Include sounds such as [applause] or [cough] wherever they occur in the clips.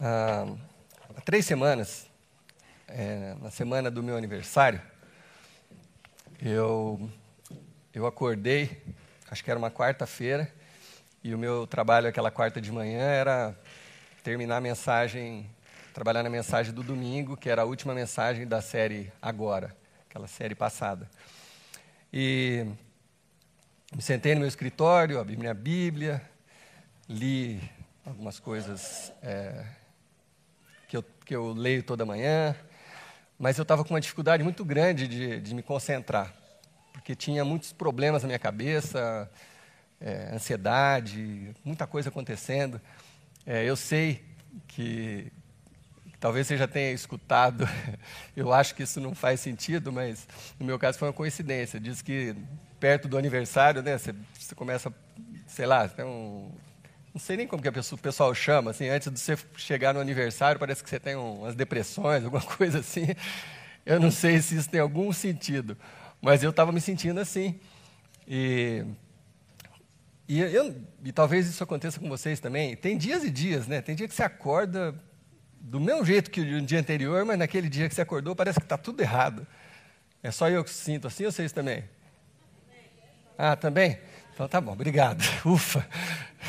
há três semanas, é, na semana do meu aniversário, eu, eu acordei, acho que era uma quarta-feira, e o meu trabalho aquela quarta de manhã era terminar a mensagem, trabalhar na mensagem do domingo, que era a última mensagem da série Agora, aquela série passada. E me sentei no meu escritório, abri minha Bíblia, li algumas coisas é, que, eu, que eu leio toda manhã, mas eu estava com uma dificuldade muito grande de, de me concentrar, porque tinha muitos problemas na minha cabeça, é, ansiedade, muita coisa acontecendo. É, eu sei que, talvez você já tenha escutado, [laughs] eu acho que isso não faz sentido, mas no meu caso foi uma coincidência. Diz que perto do aniversário, né, você, você começa, sei lá, tem um, não sei nem como que pessoa, o pessoal chama, assim, antes de você chegar no aniversário, parece que você tem umas depressões, [laughs] alguma coisa assim. Eu não sei se isso tem algum sentido, mas eu estava me sentindo assim. E, e, eu, e talvez isso aconteça com vocês também. Tem dias e dias, né? Tem dia que você acorda do mesmo jeito que o dia anterior, mas naquele dia que você acordou parece que está tudo errado. É só eu que sinto assim ou vocês também? Ah, também? Então tá bom, obrigado. [laughs] Ufa.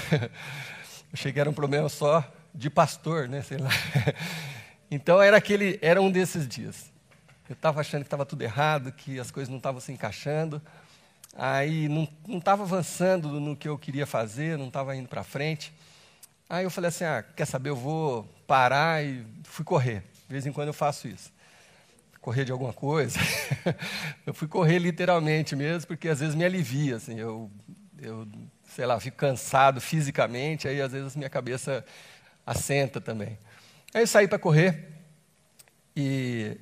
[laughs] Achei que era um problema só de pastor, né? Sei lá. [laughs] Então era aquele, era um desses dias. Eu estava achando que estava tudo errado, que as coisas não estavam se encaixando. Aí não estava avançando no que eu queria fazer, não estava indo para frente. Aí eu falei assim: ah, quer saber? Eu vou parar e fui correr. De vez em quando eu faço isso. Correr de alguma coisa. [laughs] eu fui correr literalmente mesmo, porque às vezes me alivia. Assim, eu eu, sei lá, fico cansado fisicamente, aí às vezes minha cabeça assenta também. Aí eu saí para correr e,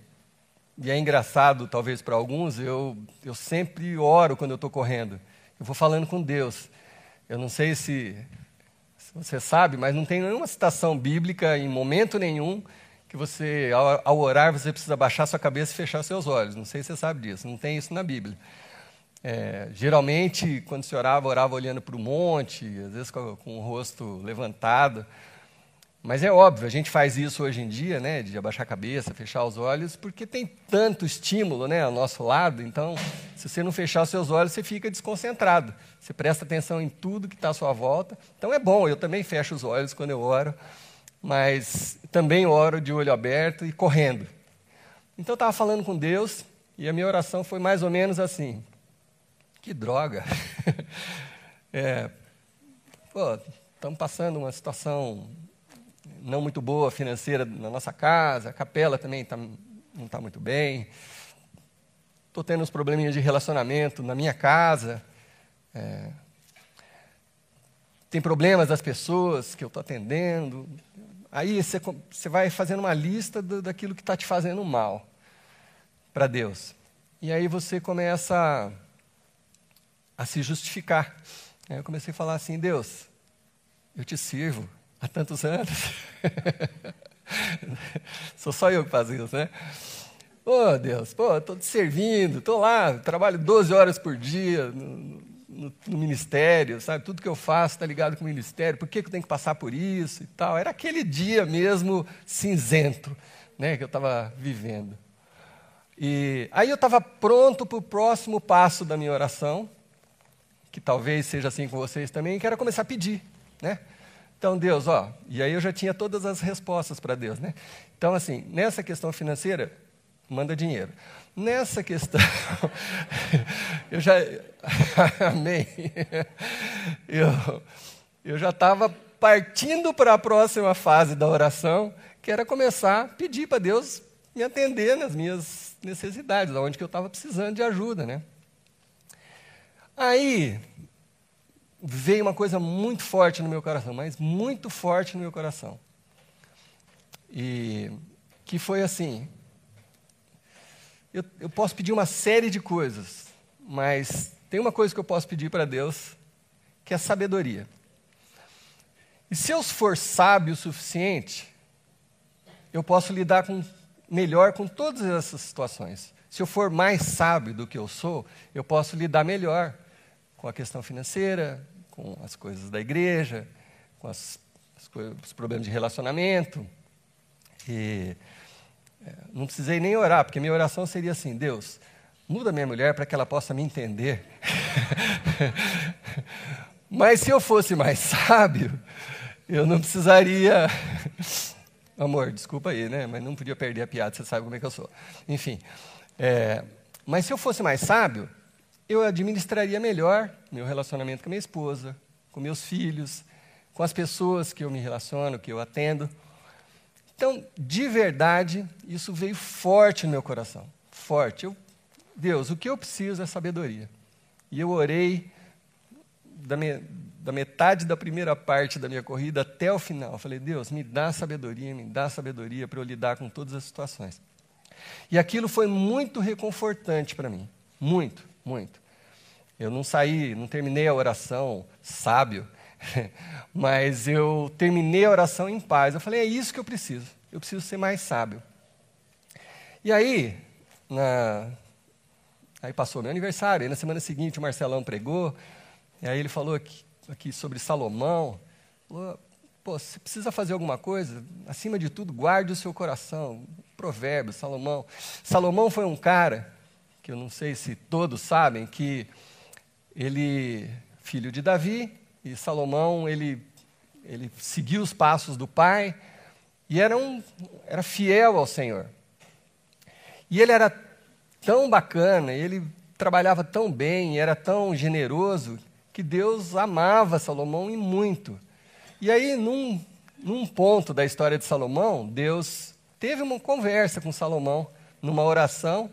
e, é engraçado, talvez para alguns, eu, eu sempre oro quando eu estou correndo. Eu vou falando com Deus. Eu não sei se, se você sabe, mas não tem nenhuma citação bíblica em momento nenhum que você, ao, ao orar, você precisa baixar sua cabeça e fechar seus olhos. Não sei se você sabe disso, não tem isso na Bíblia. É, geralmente, quando se orava, orava olhando para o monte, às vezes com, com, o rosto levantado. Mas é óbvio, a gente faz isso hoje em dia, né, de abaixar a cabeça, fechar os olhos, porque tem tanto estímulo né, ao nosso lado. Então, se você não fechar os seus olhos, você fica desconcentrado. Você presta atenção em tudo que está à sua volta. Então, é bom, eu também fecho os olhos quando eu oro, mas também oro de olho aberto e correndo. Então, eu estava falando com Deus e a minha oração foi mais ou menos assim: que droga! [laughs] é, pô, estamos passando uma situação não muito boa financeira na nossa casa, a capela também tá, não está muito bem. Estou tendo uns probleminhas de relacionamento na minha casa. É, tem problemas das pessoas que eu estou atendendo. Aí você, vai fazendo uma lista do, daquilo que está te fazendo mal para Deus. E aí você começa a se justificar. Aí eu comecei a falar assim: Deus, eu te sirvo há tantos anos. [laughs] Sou só eu que faço isso, né? Ô oh, Deus, pô, estou te servindo, estou lá, trabalho 12 horas por dia no, no, no, ministério, sabe? Tudo que eu faço está ligado com o ministério, por que, que eu tenho que passar por isso e tal? Era aquele dia mesmo cinzento né, que eu estava vivendo. E aí eu estava pronto para o próximo passo da minha oração, que talvez seja assim com vocês também, que era começar a pedir, né? Então, Deus, ó, e aí eu já tinha todas as respostas para Deus, né? Então, assim, nessa questão financeira, manda dinheiro. Nessa questão, [laughs] eu já, [laughs] amém, eu, eu já estava partindo para a próxima fase da oração, que era começar a pedir para Deus me atender nas minhas necessidades, onde que eu estava precisando de ajuda, né? Aí veio uma coisa muito forte no meu coração, mas muito forte no meu coração. E que foi assim: eu, eu posso pedir uma série de coisas, mas tem uma coisa que eu posso pedir para Deus, que é sabedoria. E se eu for sábio o suficiente, eu posso lidar com, melhor com todas essas situações. Se eu for mais sábio do que eu sou, eu posso lidar melhor com a questão financeira, com as coisas da igreja, com as os problemas de relacionamento. E é, não precisei nem orar, porque minha oração seria assim: Deus, muda minha mulher para que ela possa me entender. [laughs] Mas se eu fosse mais sábio, eu não precisaria. [laughs] Amor, desculpa aí, né? Mas não podia perder a piada, você sabe como é que eu sou. Enfim. É... Mas se eu fosse mais sábio, eu administraria melhor meu relacionamento com minha esposa, com meus filhos, com as pessoas que eu me relaciono, que eu atendo. Então, de verdade, isso veio forte no meu coração. Forte. Eu, Deus, o que eu preciso é sabedoria. E eu orei da, me, da metade da primeira parte da minha corrida até o final. Falei, Deus, me dá sabedoria, me dá sabedoria para eu lidar com todas as situações. E aquilo foi muito reconfortante para mim. Muito, muito. Eu não saí, não terminei a oração sábio, [laughs] mas eu terminei a oração em paz. Eu falei, é isso que eu preciso. Eu preciso ser mais sábio. E aí, na... aí passou meu aniversário, aí na semana seguinte o Marcelão pregou, e aí ele falou aqui, aqui sobre Salomão. Falou, Pô, você precisa fazer alguma coisa, acima de tudo, guarde o seu coração. Provérbio, Salomão. Salomão foi um cara, que eu não sei se todos sabem, que ele, filho de Davi, e Salomão, ele, ele seguiu os passos do pai, e era, um, era fiel ao Senhor. E ele era tão bacana, ele trabalhava tão bem, era tão generoso, que Deus amava Salomão e muito. E aí, num, num ponto da história de Salomão, Deus teve uma conversa com Salomão, numa oração.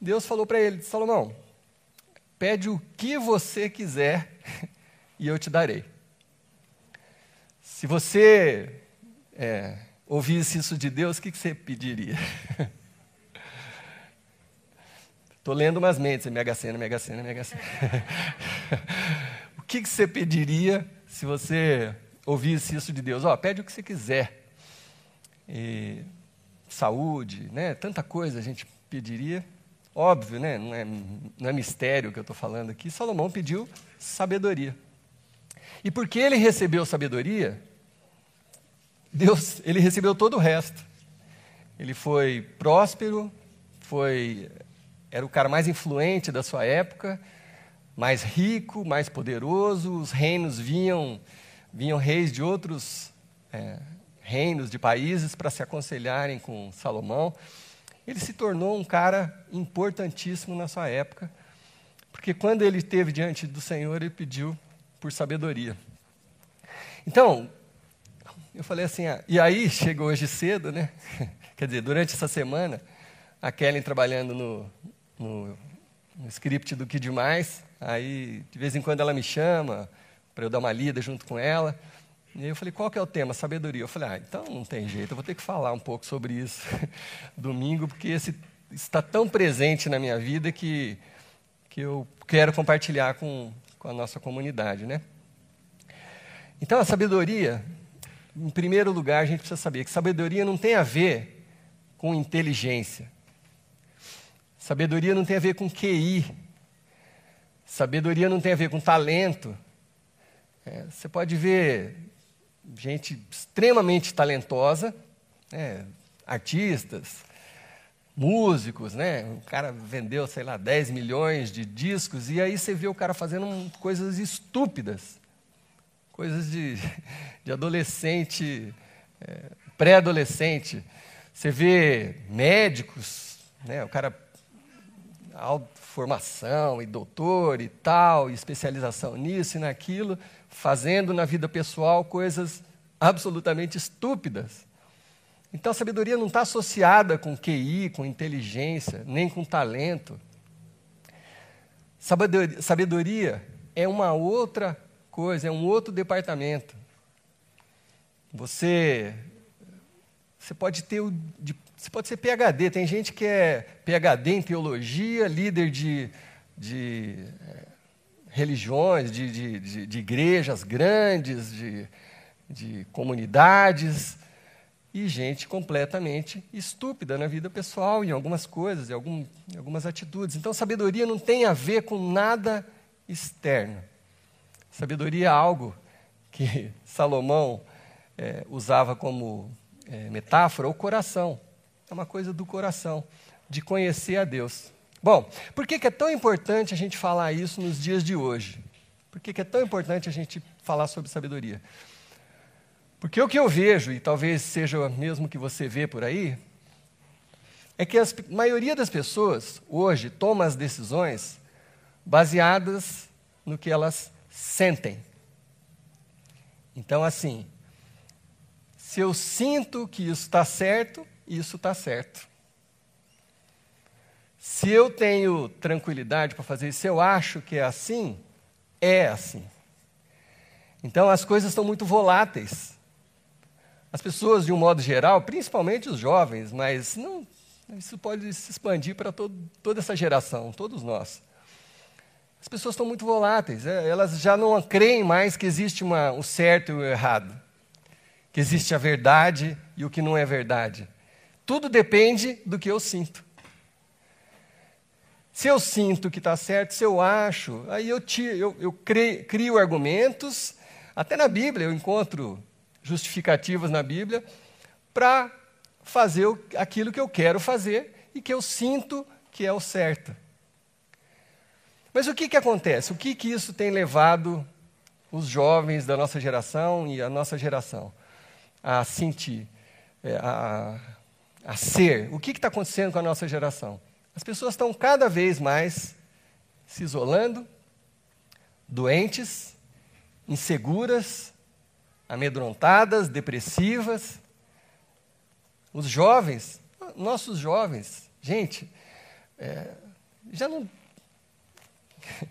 Deus falou para ele: Salomão, pede o que você quiser [laughs] e eu te darei. Se você é, ouvisse isso de Deus, o que, você pediria? [laughs] Estou lendo umas mentes, Mega Sena, Mega Sena, Mega Sena. [laughs] o que, que você pediria se você ouvisse isso de Deus. Ó, oh, pede o que você quiser. E, saúde, né? Tanta coisa a gente pediria. Óbvio, né? Não é, não é mistério que eu estou falando aqui. Salomão pediu sabedoria. E porque ele recebeu sabedoria, Deus, ele recebeu todo o resto. Ele foi próspero, foi era o cara mais influente da sua época, mais rico, mais poderoso, os reinos vinham vinham reis de outros é, reinos, de países, para se aconselharem com Salomão. Ele se tornou um cara importantíssimo na sua época, porque quando ele esteve diante do Senhor, ele pediu por sabedoria. Então, eu falei assim, ah, e aí chegou hoje cedo, né? [laughs] Quer dizer, durante essa semana, a Kellen trabalhando no, no, no script do Que Demais, aí de vez em quando ela me chama, para eu dar uma lida junto com ela. E aí eu falei, qual que é o tema? Sabedoria. Eu falei, ah, então não tem jeito, eu vou ter que falar um pouco sobre isso [laughs] domingo, porque esse está tão presente na minha vida que, que eu quero compartilhar com, com a nossa comunidade, né? Então, a sabedoria, em primeiro lugar, a gente precisa saber que sabedoria não tem a ver com inteligência. Sabedoria não tem a ver com QI. Sabedoria não tem a ver com talento. É, você pode ver gente extremamente talentosa, né, artistas, músicos, né? O cara vendeu, sei lá, 10 milhões de discos, e aí você vê o cara fazendo coisas estúpidas, coisas de, [laughs] de adolescente, é, pré-adolescente. Você vê médicos, né? O cara formação e doutor e tal, e especialização nisso e naquilo, fazendo na vida pessoal coisas absolutamente estúpidas. Então a sabedoria não está associada com QI, com inteligência, nem com talento. Sabedoria, sabedoria é uma outra coisa, é um outro departamento. Você, você pode ter o, você pode ser PhD. Tem gente que é PhD em teologia, líder de, de religiões, de, de, de, de igrejas grandes, de, de comunidades, e gente completamente estúpida na vida pessoal, em algumas coisas, em, algum, em algumas atitudes. Então, sabedoria não tem a ver com nada externo. Sabedoria é algo que [laughs] Salomão é, usava como é, metáfora o coração. É uma coisa do coração, de conhecer a Deus. Bom, por que, que é tão importante a gente falar isso nos dias de hoje? Por que, que é tão importante a gente falar sobre sabedoria? Porque o que eu vejo, e talvez seja o mesmo que você vê por aí, é que a maioria das pessoas hoje toma as decisões baseadas no que elas sentem. Então, assim, se eu sinto que isso está certo, isso está certo. Se eu tenho tranquilidade para fazer isso, eu acho que é assim, é assim. Então as coisas estão muito voláteis. As pessoas, de um modo geral, principalmente os jovens, mas não, isso pode se expandir para toda essa geração, todos nós. As pessoas estão muito voláteis, é, elas já não creem mais que existe uma, o certo e o errado, que existe a verdade e o que não é verdade. Tudo depende do que eu sinto. Se eu sinto que está certo, se eu acho, aí eu, eu, eu crio, crio argumentos, até na Bíblia eu encontro justificativas na Bíblia, para fazer aquilo que eu quero fazer e que eu sinto que é o certo. Mas o que, que acontece? O que, que isso tem levado os jovens da nossa geração e a nossa geração a sentir, é, a, a ser? O que está acontecendo com a nossa geração? As pessoas estão cada vez mais se isolando, doentes, inseguras, amedrontadas, depressivas. Os jovens, nossos jovens, gente, é, já não. [laughs]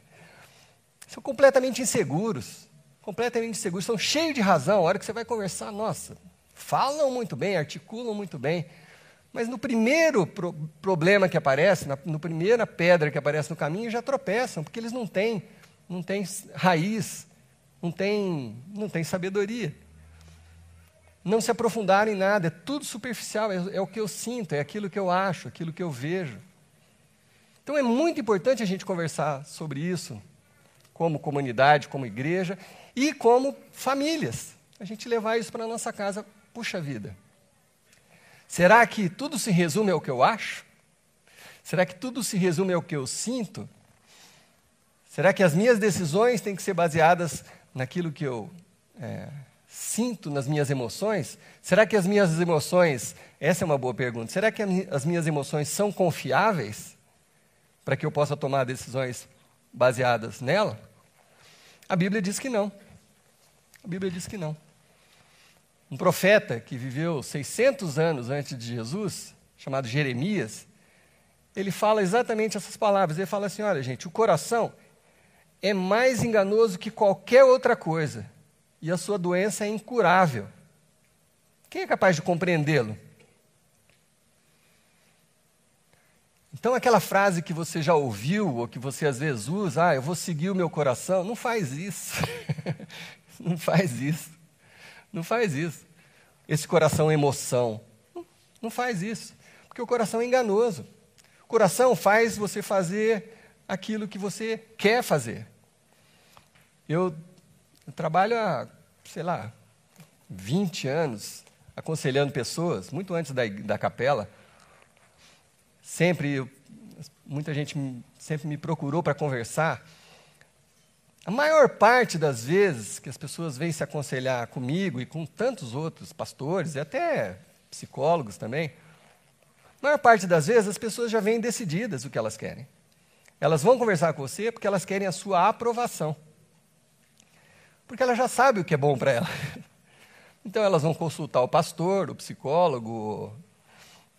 são completamente inseguros. Completamente inseguros, são cheios de razão. A hora que você vai conversar, nossa, falam muito bem, articulam muito bem. Mas no primeiro pro problema que aparece, na no primeira pedra que aparece no caminho, já tropeçam, porque eles não têm, não têm raiz, não têm, não têm sabedoria. Não se aprofundaram em nada, é tudo superficial, é, é o que eu sinto, é aquilo que eu acho, aquilo que eu vejo. Então é muito importante a gente conversar sobre isso, como comunidade, como igreja e como famílias. A gente levar isso para a nossa casa, puxa vida. Será que tudo se resume ao que eu acho? Será que tudo se resume ao que eu sinto? Será que as minhas decisões têm que ser baseadas naquilo que eu é, sinto, nas minhas emoções? Será que as minhas emoções, essa é uma boa pergunta, será que as minhas emoções são confiáveis para que eu possa tomar decisões baseadas nela? A Bíblia diz que não. A Bíblia diz que não. Um profeta que viveu 600 anos antes de Jesus, chamado Jeremias, ele fala exatamente essas palavras. Ele fala assim: olha, gente, o coração é mais enganoso que qualquer outra coisa, e a sua doença é incurável. Quem é capaz de compreendê-lo? Então, aquela frase que você já ouviu, ou que você às vezes usa, ah, eu vou seguir o meu coração, não faz isso. [laughs] não faz isso. Não faz isso. Esse coração é emoção. Não faz isso. Porque o coração é enganoso. O coração faz você fazer aquilo que você quer fazer. Eu, eu trabalho há, sei lá, 20 anos aconselhando pessoas, muito antes da, da capela. Sempre, muita gente sempre me procurou para conversar. A maior parte das vezes que as pessoas vêm se aconselhar comigo e com tantos outros pastores e até psicólogos também, a maior parte das vezes as pessoas já vêm decididas o que elas querem. Elas vão conversar com você porque elas querem a sua aprovação. Porque ela já sabe o que é bom para ela. [laughs] Então elas vão consultar o pastor, o psicólogo,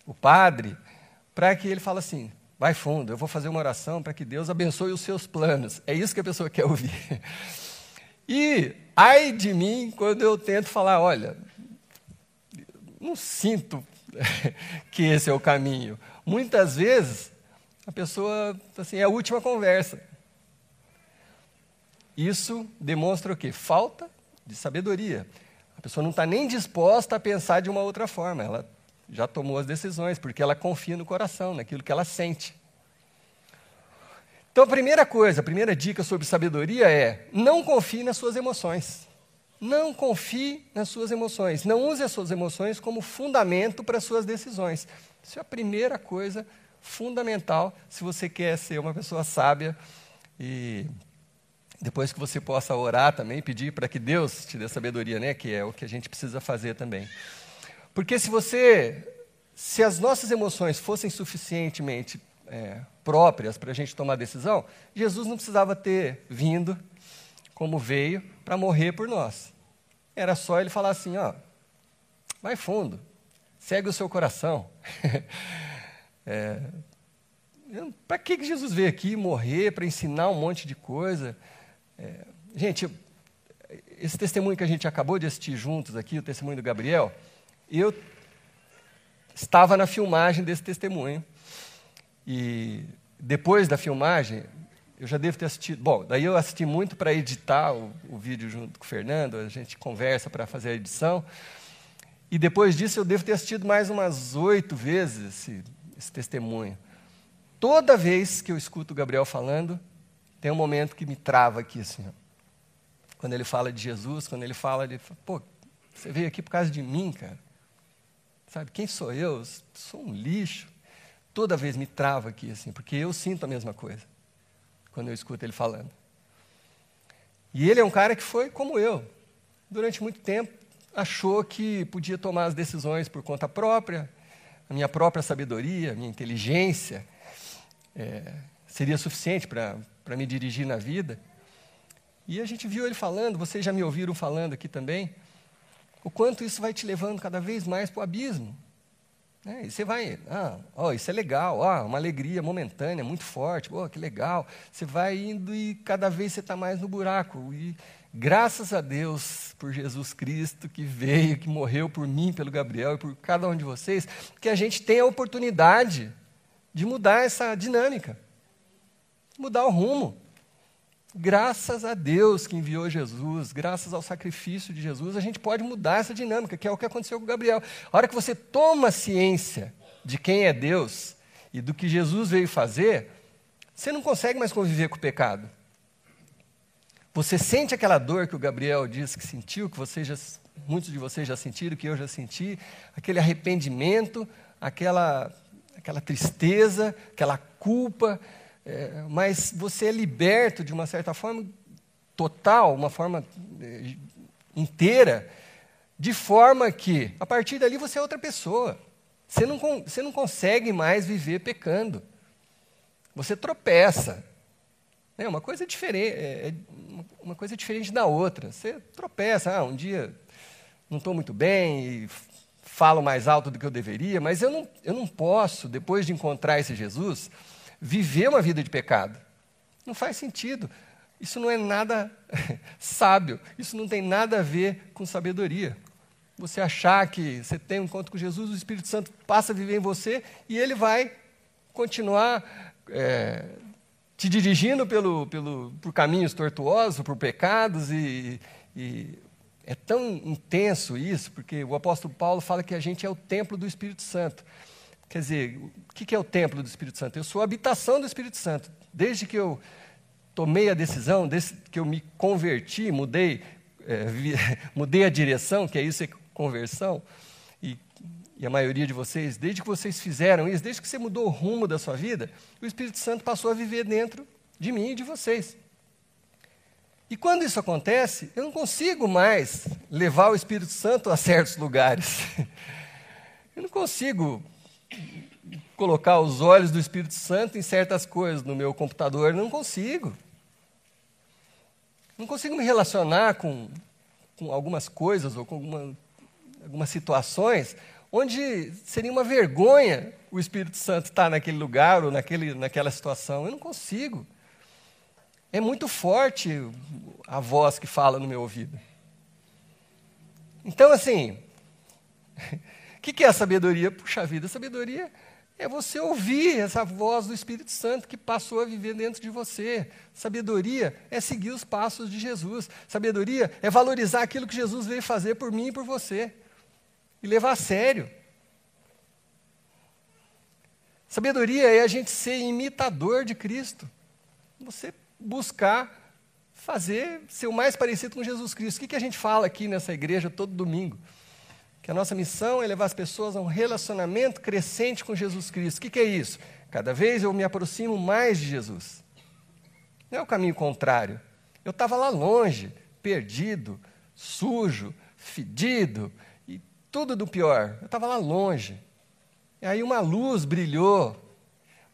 o padre, para que ele fale assim: vai fundo, eu vou fazer uma oração para que Deus abençoe os seus planos. É isso que a pessoa [laughs] quer ouvir. E ai de mim quando eu tento falar, olha, não sinto [laughs] que esse é o caminho. Muitas vezes a pessoa assim, é a última conversa. Isso demonstra o quê? Falta de sabedoria. A pessoa não está nem disposta a pensar de uma outra forma. Ela já tomou as decisões, porque ela confia no coração, naquilo que ela sente. Então, a primeira coisa, a primeira dica sobre sabedoria é: não confie nas suas emoções. Não confie nas suas emoções. Não use as suas emoções como fundamento para as suas decisões. Isso é a primeira coisa fundamental se você quer ser uma pessoa sábia e depois que você possa orar também, pedir para que Deus te dê sabedoria, né? Que é o que a gente precisa fazer também. Porque se você, se as nossas emoções fossem suficientemente é, próprias para a gente tomar decisão, Jesus não precisava ter vindo como veio para morrer por nós. Era só ele falar assim, ó, vai fundo, segue o seu coração. [laughs] é, para que Jesus veio aqui morrer, para ensinar um monte de coisa? É, gente, esse testemunho que a gente acabou de assistir juntos aqui, o testemunho do Gabriel, eu estava na filmagem desse testemunho. E depois da filmagem, eu já devo ter assistido. Bom, daí eu assisti muito para editar o, o, vídeo junto com o Fernando, a gente conversa para fazer a edição. E depois disso eu devo ter assistido mais umas oito vezes esse, esse testemunho. Toda vez que eu escuto o Gabriel falando, tem um momento que me trava aqui, assim. Ó. Quando ele fala de Jesus, quando ele fala de. Pô, você veio aqui por causa de mim, cara. Sabe, quem sou eu? Sou um lixo. Toda vez me trava aqui, assim, porque eu sinto a mesma coisa quando eu escuto ele falando. E ele é um cara que foi como eu. Durante muito tempo, achou que podia tomar as decisões por conta própria, a minha própria sabedoria, a minha inteligência é, seria suficiente para me dirigir na vida. E a gente viu ele falando, vocês já me ouviram falando aqui também, o quanto isso vai te levando cada vez mais para o abismo. É, e você vai, ah, oh, isso é legal, oh, uma alegria momentânea, muito forte, oh, que legal. Você vai indo e cada vez você está mais no buraco. E graças a Deus por Jesus Cristo que veio, que morreu por mim, pelo Gabriel e por cada um de vocês, que a gente tem a oportunidade de mudar essa dinâmica, mudar o rumo. Graças a Deus que enviou Jesus, graças ao sacrifício de Jesus, a gente pode mudar essa dinâmica, que é o que aconteceu com Gabriel. A hora que você toma ciência de quem é Deus e do que Jesus veio fazer, você não consegue mais conviver com o pecado. Você sente aquela dor que o Gabriel disse que sentiu, que vocês já, muitos de vocês já sentiram, que eu já senti, aquele arrependimento, aquela, aquela tristeza, aquela culpa, é, mas você é liberto de uma certa forma total, uma forma é, inteira, de forma que, a partir dali, você é outra pessoa. Você não, você não consegue mais viver pecando. Você tropeça. É uma coisa diferente, é, é uma coisa diferente da outra. Você tropeça, ah, um dia não estou muito bem e falo mais alto do que eu deveria, mas eu não, eu não posso, depois de encontrar esse Jesus, viver uma vida de pecado. Não faz sentido. Isso não é nada [laughs] sábio. Isso não tem nada a ver com sabedoria. Você achar que você tem um encontro com Jesus, o Espírito Santo passa a viver em você e ele vai continuar é, te dirigindo pelo, pelo, por caminhos tortuosos, por pecados e, e é tão intenso isso, porque o apóstolo Paulo fala que a gente é o templo do Espírito Santo. Quer dizer, o que é o templo do Espírito Santo? Eu sou a habitação do Espírito Santo. Desde que eu tomei a decisão, desde que eu me converti, mudei, é, vi, [laughs] mudei a direção, que é isso, é conversão, e, e a maioria de vocês, desde que vocês fizeram isso, desde que você mudou o rumo da sua vida, o Espírito Santo passou a viver dentro de mim e de vocês. E quando isso acontece, eu não consigo mais levar o Espírito Santo a certos lugares. [laughs] Eu não consigo colocar os olhos do Espírito Santo em certas coisas no meu computador, não consigo. Não consigo me relacionar com, com algumas coisas ou com alguma, algumas situações onde seria uma vergonha o Espírito Santo estar naquele lugar ou naquele, naquela situação. Eu não consigo. É muito forte a voz que fala no meu ouvido. Então, assim, o que, que é a sabedoria? Puxa vida, a sabedoria é você ouvir essa voz do Espírito Santo que passou a viver dentro de você. Sabedoria é seguir os passos de Jesus. Sabedoria é valorizar aquilo que Jesus veio fazer por mim e por você. E levar a sério. Sabedoria é a gente ser imitador de Cristo. Você buscar fazer, ser o mais parecido com Jesus Cristo. O que, que a gente fala aqui nessa igreja todo domingo? Que a nossa missão é levar as pessoas a um relacionamento crescente com Jesus Cristo. O que, é isso? Cada vez eu me aproximo mais de Jesus. Não é o caminho contrário. Eu estava lá longe, perdido, sujo, fedido e tudo do pior. Eu estava lá longe. E aí uma luz brilhou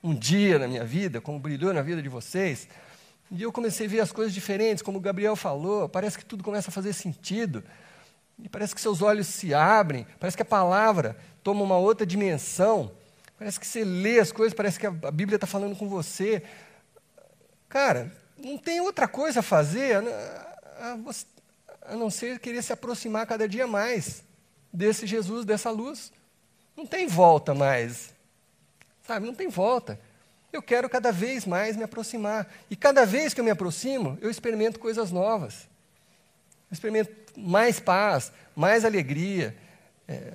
um dia na minha vida, como brilhou na vida de vocês. E eu comecei a ver as coisas diferentes, como o Gabriel falou, parece que tudo começa a fazer sentido. E parece que seus olhos se abrem, parece que a palavra toma uma outra dimensão. Parece que você lê as coisas, parece que a Bíblia está falando com você. Cara, não tem outra coisa a fazer a, não ser querer se aproximar cada dia mais desse Jesus, dessa luz. Não tem volta mais. Sabe, não tem volta. Eu quero cada vez mais me aproximar. E cada vez que eu me aproximo, eu experimento coisas novas. Eu experimento mais paz, mais alegria. É,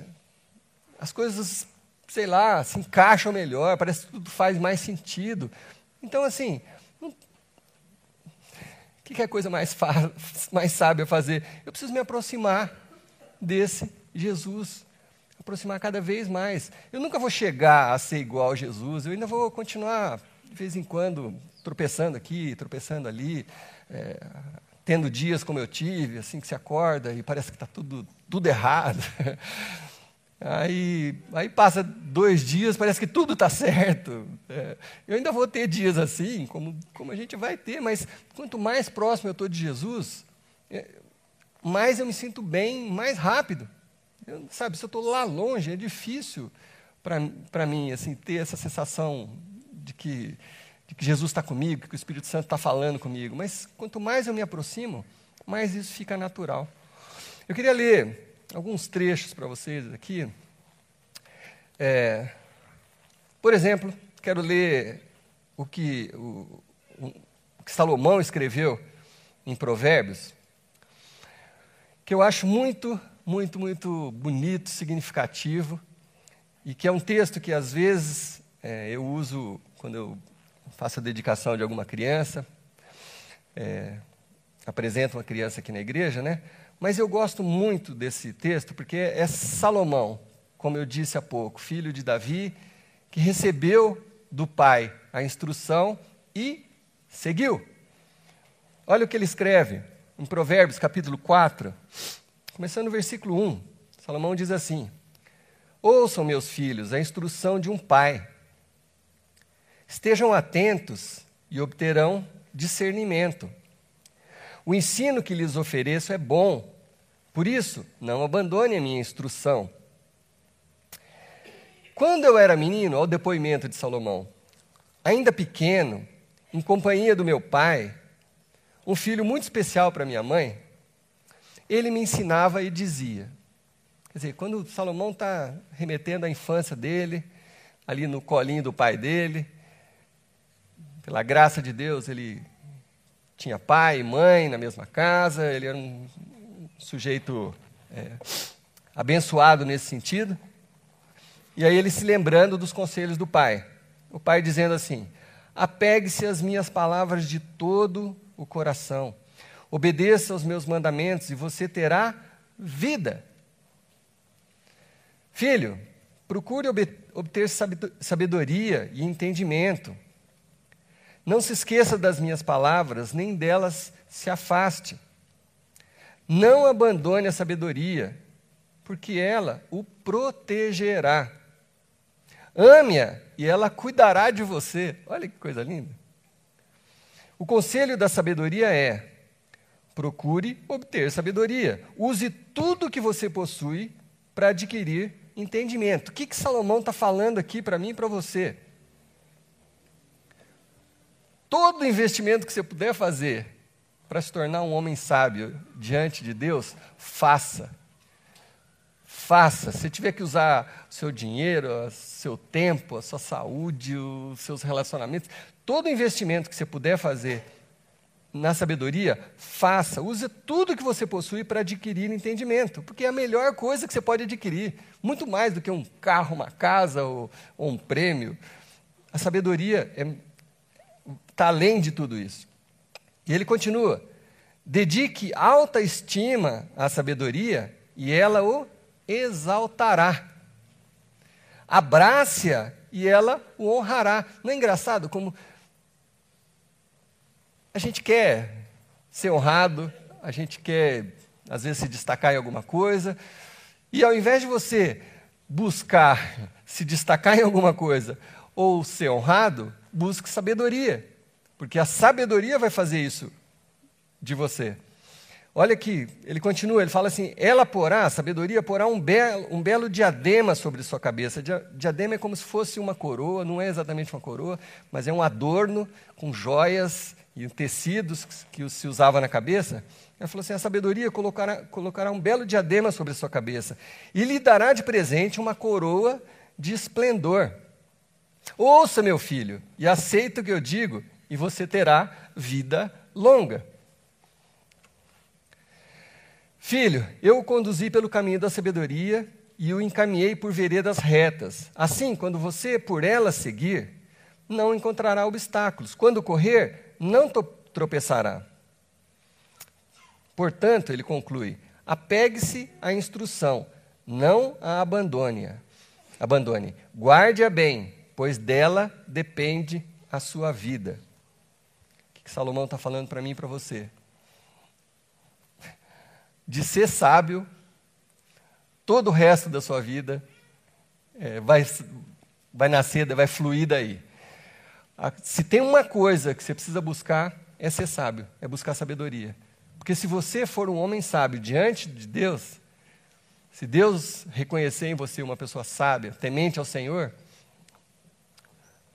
as coisas, sei lá, se encaixam melhor, parece que tudo faz mais sentido. Então, assim, o que é a coisa mais, [laughs] mais sábia fazer? Eu preciso me aproximar desse Jesus aproximar cada vez mais. Eu nunca vou chegar a ser igual a Jesus, eu ainda vou continuar, de vez em quando, tropeçando aqui, tropeçando ali, é, tendo dias como eu tive, assim que se acorda e parece que está tudo, tudo errado. [laughs] Aí, aí passa dois dias, parece que tudo está certo. É, eu ainda vou ter dias assim, como, como a gente vai ter, mas quanto mais próximo eu estou de Jesus, é, mais eu me sinto bem, mais rápido. Eu, sabe, se eu estou lá longe, é difícil para mim assim, ter essa sensação de que, de que Jesus está comigo, que o Espírito Santo está falando comigo. Mas quanto mais eu me aproximo, mais isso fica natural. Eu queria ler alguns trechos para vocês aqui. É, por exemplo, quero ler o que, o, o que Salomão escreveu em Provérbios, que eu acho muito muito, muito bonito, significativo, e que é um texto que às vezes é, eu uso quando eu faço a dedicação de alguma criança, é, apresento uma criança aqui na igreja, né? Mas eu gosto muito desse texto porque é Salomão, como eu disse há pouco, filho de Davi, que recebeu do pai a instrução e seguiu. Olha o que ele escreve em Provérbios capítulo 4, Começando no versículo 1, Salomão diz assim: Ouçam, meus filhos, a instrução de um pai. Estejam atentos e obterão discernimento. O ensino que lhes ofereço é bom, por isso, não abandone a minha instrução. Quando eu era menino, ao depoimento de Salomão, ainda pequeno, em companhia do meu pai, um filho muito especial para minha mãe, ele me ensinava e dizia. Quer dizer, quando Salomão está remetendo à infância dele, ali no colinho do pai dele, pela graça de Deus, ele tinha pai e mãe na mesma casa, ele era um sujeito é, abençoado nesse sentido. E aí ele se lembrando dos conselhos do pai. O pai dizendo assim: apegue-se às minhas palavras de todo o coração Obedeça aos meus mandamentos e você terá vida. Filho, procure obter sabedoria e entendimento. Não se esqueça das minhas palavras, nem delas se afaste. Não abandone a sabedoria, porque ela o protegerá. Ame-a e ela cuidará de você. Olha que coisa linda. O conselho da sabedoria é: Procure obter sabedoria. Use tudo que você possui para adquirir entendimento. O que, que Salomão está falando aqui para mim e para você? Todo investimento que você puder fazer para se tornar um homem sábio diante de Deus, faça. Faça. Se tiver que usar seu dinheiro, seu tempo, a sua saúde, os seus relacionamentos, todo investimento que você puder fazer na sabedoria, faça, use tudo que você possui para adquirir entendimento, porque é a melhor coisa que você pode adquirir, muito mais do que um carro, uma casa ou, ou um prêmio. A sabedoria está além de tudo isso. E ele continua: Dedique alta estima à sabedoria e ela o exaltará. Abrace-a e ela o honrará. Não é engraçado como a gente quer ser honrado, a gente quer, às vezes, se destacar em alguma coisa, e ao invés de você buscar se destacar em alguma coisa ou ser honrado, busque sabedoria, porque a sabedoria vai fazer isso de você. Olha aqui, ele continua, ele fala assim: ela porá, a sabedoria porá um belo, um belo diadema sobre sua cabeça. Diadema é como se fosse uma coroa, não é exatamente uma coroa, mas é um adorno com joias e tecidos que se usava na cabeça. Ela falou assim: a sabedoria colocará, colocará um belo diadema sobre sua cabeça e lhe dará de presente uma coroa de esplendor. Ouça, meu filho, e aceita o que eu digo, e você terá vida longa. Filho, eu o conduzi pelo caminho da sabedoria e o encaminhei por veredas retas. Assim, quando você por ela seguir, não encontrará obstáculos. Quando correr, não tropeçará. Portanto, ele conclui: apegue-se à instrução, não a abandone. Abandone. Guarde-a bem, pois dela depende a sua vida. Que Salomão está falando para mim e para você? De ser sábio, todo o resto da sua vida é, vai, vai nascer, vai fluir daí. Se tem uma coisa que você precisa buscar, é ser sábio, é buscar sabedoria. Porque se você for um homem sábio diante de Deus, se Deus reconhecer em você uma pessoa sábia, temente ao Senhor,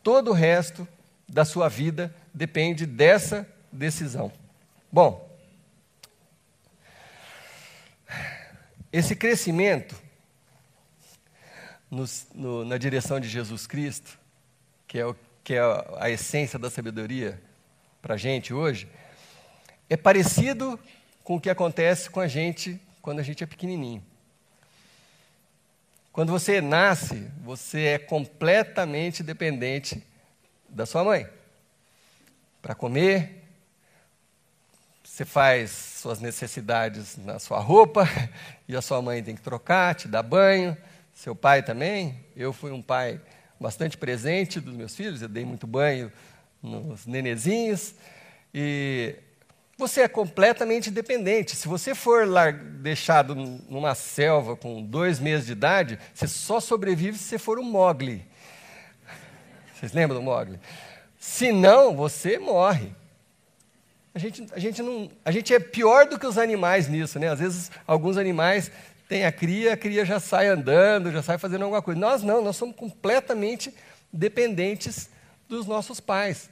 todo o resto da sua vida depende dessa decisão. Bom, esse crescimento no, no, na direção de Jesus Cristo, que é, o, que é a, a essência da sabedoria para a gente hoje, é parecido com o que acontece com a gente quando a gente é pequenininho. Quando você nasce, você é completamente dependente da sua mãe. Para comer, você faz suas necessidades na sua roupa [laughs] e a sua mãe tem que trocar, te dar banho. Seu pai também. Eu fui um pai bastante presente dos meus filhos, eu dei muito banho nos nenezinhos. E você é completamente dependente. Se você for deixado numa selva com dois meses de idade, você só sobrevive se você for um Mogli. Vocês lembram do Mogli? Se não, você morre. A gente, a, gente não, a gente é pior do que os animais nisso, né? Às vezes, alguns animais têm a cria, a cria já sai andando, já sai fazendo alguma coisa. Nós não, nós somos completamente dependentes dos nossos pais.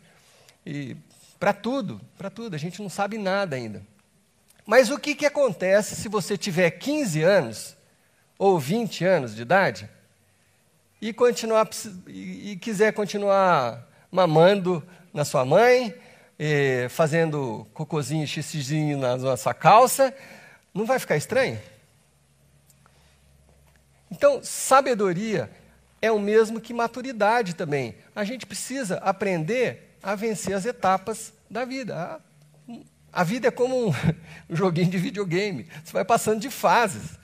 E para tudo, para tudo. A gente não sabe nada ainda. Mas o que, que acontece se você tiver 15 anos ou 20 anos de idade e, continuar, e, quiser continuar mamando na sua mãe, fazendo cocôzinho, xixizinho na, sua calça, não vai ficar estranho? Então, sabedoria é o mesmo que maturidade também. A gente precisa aprender a vencer as etapas da vida. A, a vida é como um [laughs] joguinho de videogame, você vai passando de fases.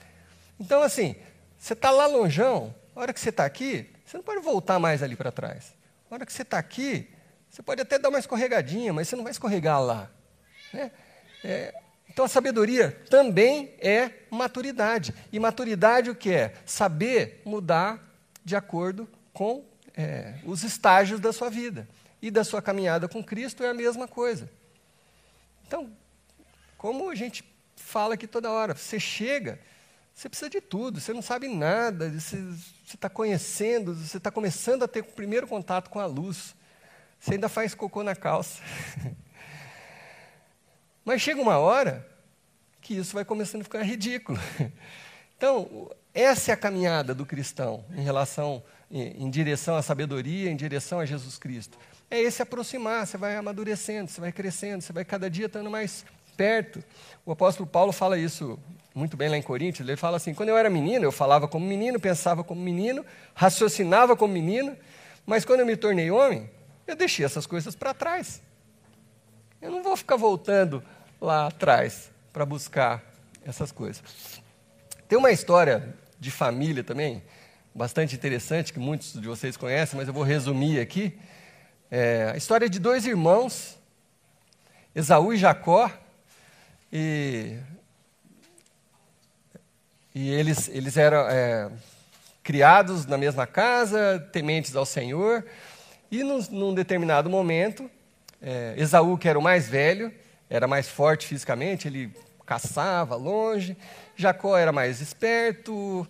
Então, assim, você está lá longeão, a hora que você está aqui, você não pode voltar mais ali para trás. A hora que você está aqui, você pode até dar uma escorregadinha, mas você não vai escorregar lá. Né? É, então, a sabedoria também é maturidade. E maturidade o que é? Saber mudar de acordo com é, os estágios da sua vida e da sua caminhada com Cristo é a mesma coisa. Então, como a gente fala aqui toda hora, você chega, você precisa de tudo, você não sabe nada, você está conhecendo, você está começando a ter o primeiro contato com a luz, você ainda faz cocô na calça. [laughs] Mas chega uma hora que isso vai começando a ficar ridículo. [laughs] Então, essa é a caminhada do cristão em relação, em, em direção à sabedoria, em direção a Jesus Cristo é esse aproximar, você vai amadurecendo, você vai crescendo, você vai cada dia estando mais perto. O apóstolo Paulo fala isso muito bem lá em Coríntios, ele fala assim: quando eu era menino, eu falava como menino, pensava como menino, raciocinava como menino, mas quando eu me tornei homem, eu deixei essas coisas para trás. Eu não vou ficar voltando lá atrás para buscar essas coisas. Tem uma história de família também, bastante interessante, que muitos de vocês conhecem, mas eu vou resumir aqui. É a história de dois irmãos, Esaú e Jacó, e, e eles, eles eram é, criados na mesma casa, tementes ao Senhor, e num, num determinado momento, é, Esaú, que era o mais velho, era mais forte fisicamente, ele caçava longe. Jacó era mais esperto,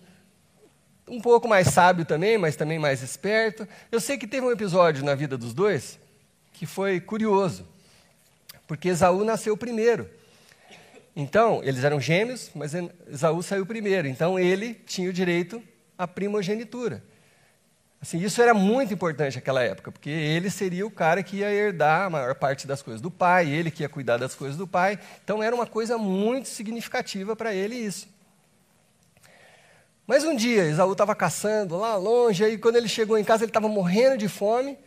um pouco mais sábio também, mas também mais esperto. Eu sei que teve um episódio na vida dos dois que foi curioso, porque Esaú nasceu primeiro. Então, eles eram gêmeos, mas Esaú saiu primeiro. Então, ele tinha o direito à primogenitura. Assim, isso era muito importante naquela época, porque ele seria o cara que ia herdar a maior parte das coisas do pai, ele que ia cuidar das coisas do pai. Então era uma coisa muito significativa para ele isso. Mas um dia, Esaú estava caçando lá longe, aí quando ele chegou em casa, ele estava morrendo de fome,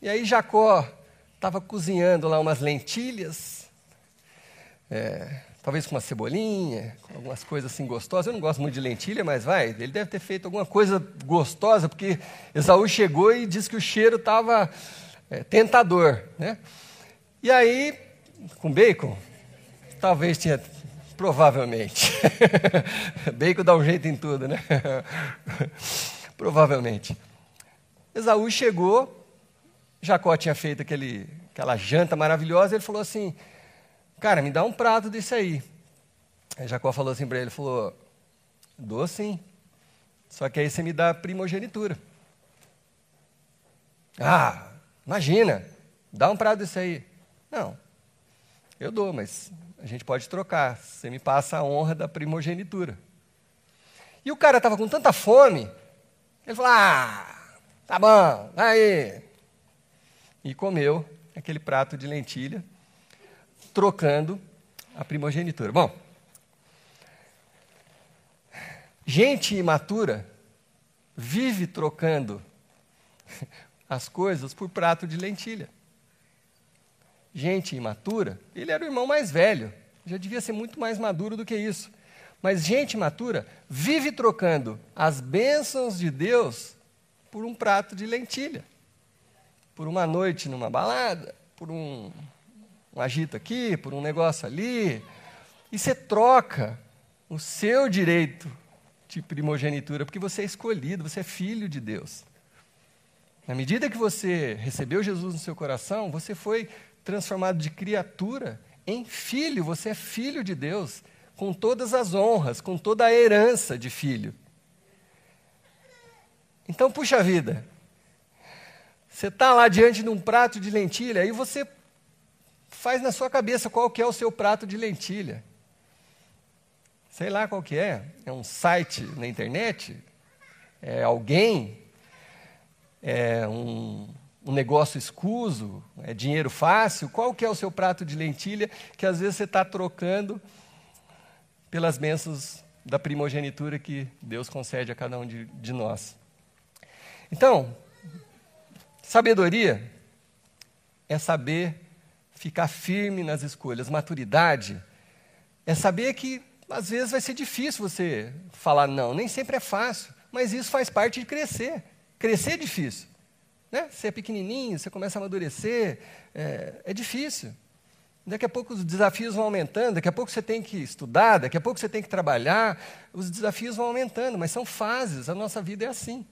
e aí Jacó estava cozinhando lá umas lentilhas, é, talvez com uma cebolinha, com algumas coisas assim gostosas. Eu não gosto muito de lentilha, mas vai, ele deve ter feito alguma coisa gostosa, porque Esaú chegou e disse que o cheiro estava é, tentador. Né? E aí, com bacon, talvez tinha, provavelmente. [laughs] bacon dá um jeito em tudo, né? [laughs] provavelmente. Esaú chegou, Jacó tinha feito aquele, aquela janta maravilhosa, ele falou assim: Cara, me dá um prato disso aí. Aí Jacó falou assim para ele, falou, dou sim. Só que aí você me dá primogenitura. Ah, imagina, dá um prato disso aí. Não, eu dou, mas a gente pode trocar. Você me passa a honra da primogenitura. E o cara estava com tanta fome, ele falou: Ah, tá bom, aí. E comeu aquele prato de lentilha trocando a primogenitura. Bom, gente imatura vive trocando as coisas por prato de lentilha. Gente imatura, ele era o irmão mais velho, já devia ser muito mais maduro do que isso. Mas gente imatura vive trocando as bênçãos de Deus por um prato de lentilha, por uma noite numa balada, por um um agito aqui, por um negócio ali, e você troca o seu direito de primogenitura, porque você é escolhido, você é filho de Deus. Na medida que você recebeu Jesus no seu coração, você foi transformado de criatura em filho, você é filho de Deus, com todas as honras, com toda a herança de filho. Então, puxa vida, você está lá diante de um prato de lentilha, aí você faz na sua cabeça qual que é o seu prato de lentilha. Sei lá qual que é. É um site na internet? É alguém? É um, um negócio escuso? É dinheiro fácil? Qual que é o seu prato de lentilha que às vezes você está trocando pelas bênçãos da primogenitura que Deus concede a cada um de, de nós? Então, sabedoria é saber ficar firme nas escolhas. Maturidade é saber que às vezes vai ser difícil você falar não, nem sempre é fácil, mas isso faz parte de crescer. Crescer é difícil. Né? Você é pequenininho, você começa a amadurecer, é, é difícil. Daqui a pouco os desafios vão aumentando, daqui a pouco você tem que estudar, daqui a pouco você tem que trabalhar, os desafios vão aumentando, mas são fases, a nossa vida é assim.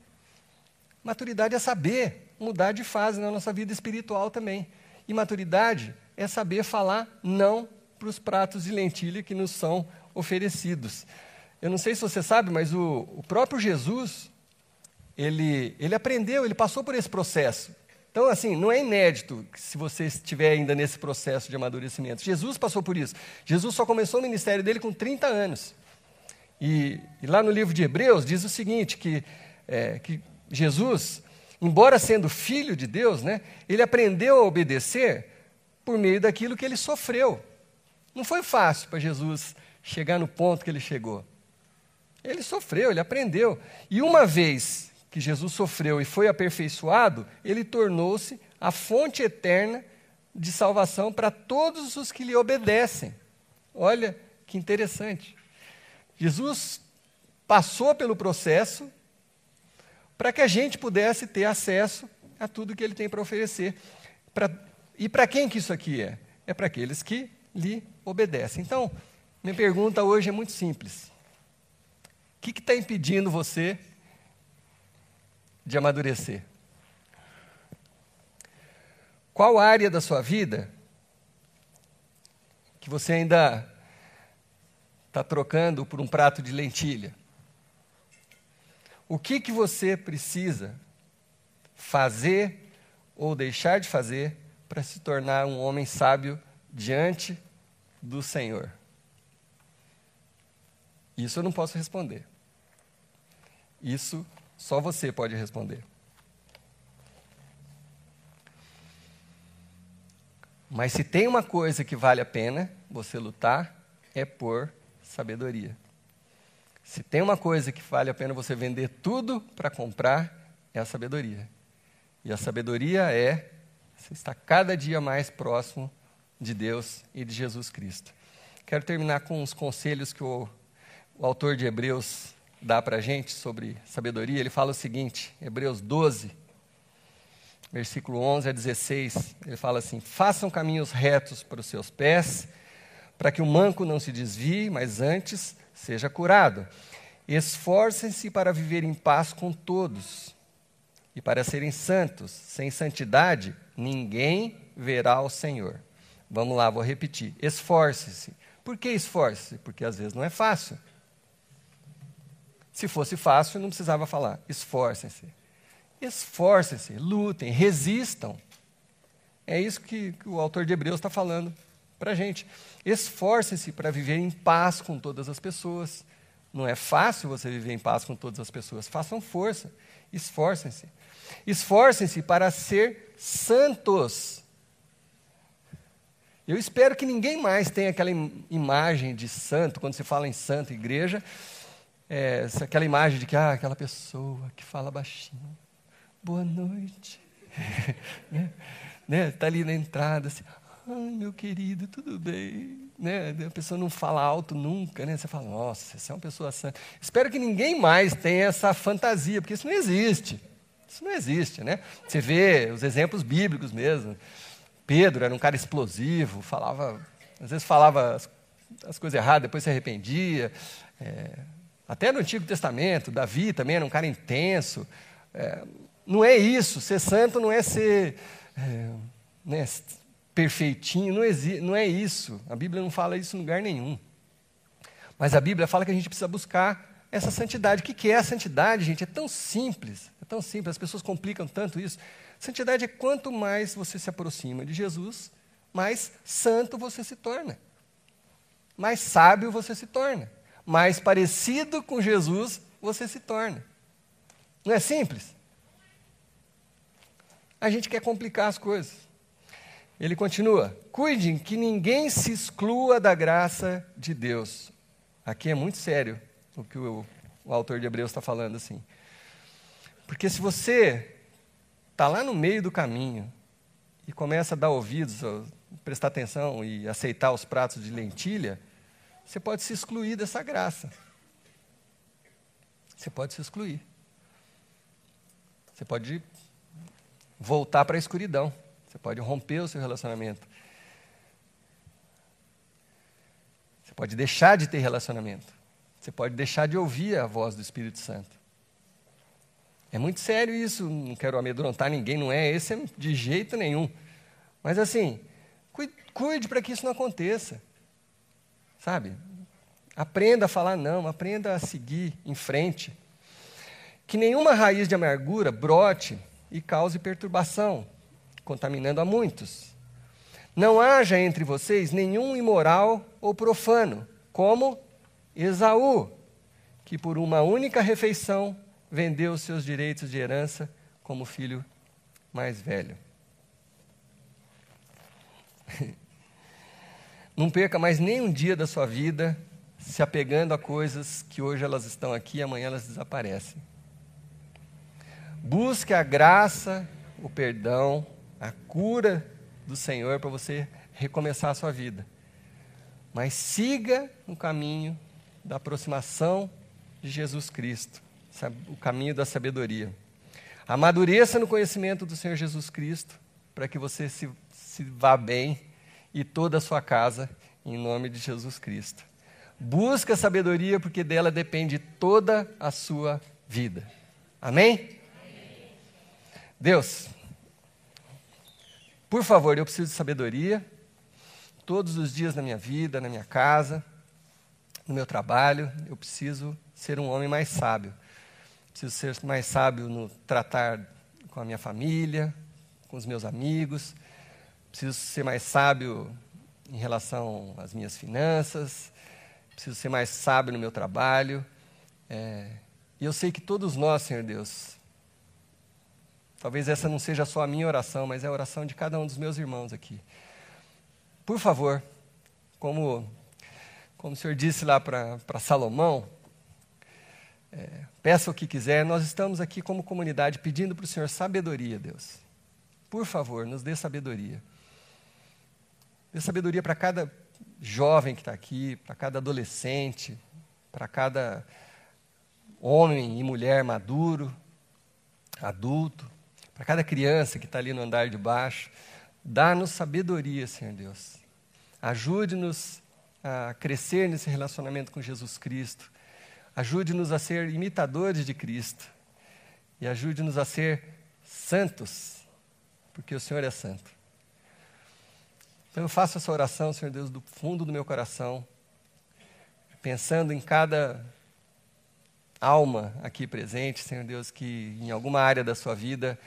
Maturidade é saber mudar de fase na nossa vida espiritual também. E maturidade é saber falar não para os pratos de lentilha que nos são oferecidos. Eu não sei se você sabe, mas o, o próprio Jesus, ele, ele aprendeu, ele passou por esse processo. Então, assim, não é inédito se você estiver ainda nesse processo de amadurecimento. Jesus passou por isso. Jesus só começou o ministério dele com 30 anos. E, e lá no livro de Hebreus diz o seguinte, que, é, que Jesus embora sendo filho de Deus, né, ele aprendeu a obedecer por meio daquilo que ele sofreu. Não foi fácil para Jesus chegar no ponto que ele chegou. Ele sofreu, ele aprendeu. E uma vez que Jesus sofreu e foi aperfeiçoado, ele tornou-se a fonte eterna de salvação para todos os que lhe obedecem. Olha que interessante. Jesus passou pelo processo para que a gente pudesse ter acesso a tudo que ele tem para oferecer. Pra, e para quem que isso aqui é? É para aqueles que lhe obedecem. Então, minha pergunta hoje é muito simples. O que está impedindo você de amadurecer? Qual área da sua vida que você ainda está trocando por um prato de lentilha? O que, que você precisa fazer ou deixar de fazer para se tornar um homem sábio diante do Senhor? Isso eu não posso responder. Isso só você pode responder. Mas se tem uma coisa que vale a pena você lutar, é por sabedoria. Se tem uma coisa que vale a pena você vender tudo para comprar, é a sabedoria. E a sabedoria é você está cada dia mais próximo de Deus e de Jesus Cristo. Quero terminar com uns conselhos que o, o autor de Hebreus dá para a gente sobre sabedoria. Ele fala o seguinte, Hebreus 12, versículo 11 a 16. Ele fala assim: Façam caminhos retos para os seus pés, para que o manco não se desvie, mas antes seja curado. Esforcem-se para viver em paz com todos e para serem santos. Sem santidade, ninguém verá o Senhor. Vamos lá, vou repetir. Esforce-se. Por que esforce-se? Porque às vezes não é fácil. Se fosse fácil, não precisava falar. Esforcem-se. Esforcem-se, lutem, resistam. É isso que, que o autor de Hebreus está falando para a gente. Esforcem-se para viver em paz com todas as pessoas. Não é fácil você viver em paz com todas as pessoas. Façam força, esforcem-se. Esforcem-se para ser santos. Eu espero que ninguém mais tenha aquela imagem de santo, quando se fala em santo igreja, é, aquela imagem de que ah, aquela pessoa que fala baixinho, boa noite, [laughs] né? né? Tá ali na entrada, assim, Ai, meu querido, tudo bem? Né? A pessoa não fala alto nunca, né? Você fala, nossa, você é uma pessoa santa. Espero que ninguém mais tenha essa fantasia, porque isso não existe. Isso não existe, né? Você vê os exemplos bíblicos mesmo. Pedro era um cara explosivo, falava, às vezes falava as, as coisas erradas, depois se arrependia. É, até no Antigo Testamento, Davi também era um cara intenso. É, não é isso, ser santo não é ser. É, né, perfeitinho, não, não é isso. A Bíblia não fala isso em lugar nenhum. Mas a Bíblia fala que a gente precisa buscar essa santidade. O que é a santidade, gente? É tão simples, é tão simples, as pessoas complicam tanto isso. Santidade é quanto mais você se aproxima de Jesus, mais santo você se torna. Mais sábio você se torna. Mais parecido com Jesus você se torna. Não é simples? A gente quer complicar as coisas. Ele continua: cuidem que ninguém se exclua da graça de Deus. Aqui é muito sério o que o, o autor de Hebreus está falando assim. Porque se você está lá no meio do caminho e começa a dar ouvidos, prestar atenção e aceitar os pratos de lentilha, você pode se excluir dessa graça. Você pode se excluir. Você pode voltar para a escuridão. Você pode romper o seu relacionamento. Você pode deixar de ter relacionamento. Você pode deixar de ouvir a voz do Espírito Santo. É muito sério isso, não quero amedrontar ninguém, não é esse é de jeito nenhum. Mas assim, cuide, para que isso não aconteça. Sabe? Aprenda a falar não, aprenda a seguir em frente. Que nenhuma raiz de amargura brote e cause perturbação, contaminando a muitos. Não haja entre vocês nenhum imoral ou profano, como Esaú, que por uma única refeição vendeu seus direitos de herança como filho mais velho. [laughs] Não perca mais nem um dia da sua vida se apegando a coisas que hoje elas estão aqui e amanhã elas desaparecem. Busque a graça, o perdão a cura do Senhor para você recomeçar a sua vida. mas siga no caminho da aproximação de Jesus Cristo, o caminho da sabedoria. Amadureça no conhecimento do Senhor Jesus Cristo, para que você se, se vá bem e toda a sua casa, em nome de Jesus Cristo. Busca sabedoria, porque dela depende toda a sua vida. Amém? Amém? Deus, por favor, eu preciso de sabedoria todos os dias na minha vida, na minha casa, no meu trabalho. Eu preciso ser um homem mais sábio. Preciso ser mais sábio no tratar com a minha família, com os meus amigos. Preciso ser mais sábio em relação às minhas finanças. Preciso ser mais sábio no meu trabalho. É, e eu sei que todos nós, Senhor Deus, talvez essa não seja só a minha oração, mas é a oração de cada um dos meus irmãos aqui. Por favor, como, como o Senhor disse lá para Salomão, é, peça o que quiser, nós estamos aqui como comunidade pedindo para o Senhor sabedoria, Deus. Por favor, nos dê sabedoria. Dê sabedoria para cada jovem que está aqui, para cada adolescente, para cada homem e mulher maduro, adulto, para cada criança que está ali no andar de baixo. Dá-nos sabedoria, Senhor Deus. Ajude-nos a crescer nesse relacionamento com Jesus Cristo. Ajude-nos a ser imitadores de Cristo. E ajude-nos a ser santos, porque o Senhor é santo. Então eu faço essa oração, Senhor Deus, do fundo do meu coração, pensando em cada alma aqui presente, Senhor Deus, que em alguma área da sua vida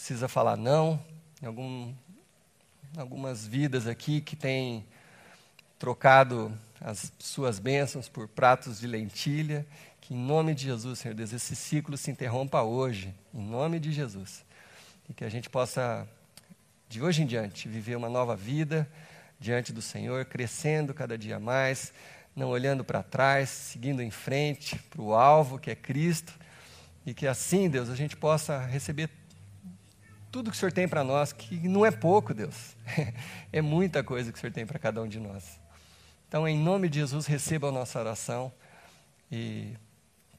precisa falar não, em algum, algumas vidas aqui que têm trocado as suas bênçãos por pratos de lentilha. Que em nome de Jesus, Senhor Deus, esse ciclo se interrompa hoje, em nome de Jesus. E que a gente possa, de hoje em diante, viver uma nova vida diante do Senhor, crescendo cada dia mais, não olhando para trás, seguindo em frente para o alvo que é Cristo. E que assim, Deus, a gente possa receber tudo que o Senhor tem para nós, que não é pouco, Deus. [laughs] É muita coisa que o Senhor tem para cada um de nós. Então, em nome de Jesus, receba a nossa oração e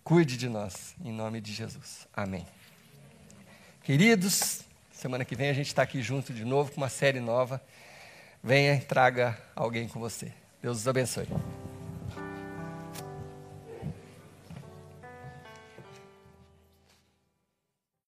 cuide de nós, em nome de Jesus. Amém. Queridos, semana que vem a gente está aqui junto de novo com uma série nova. Venha e traga alguém com você. Deus os abençoe.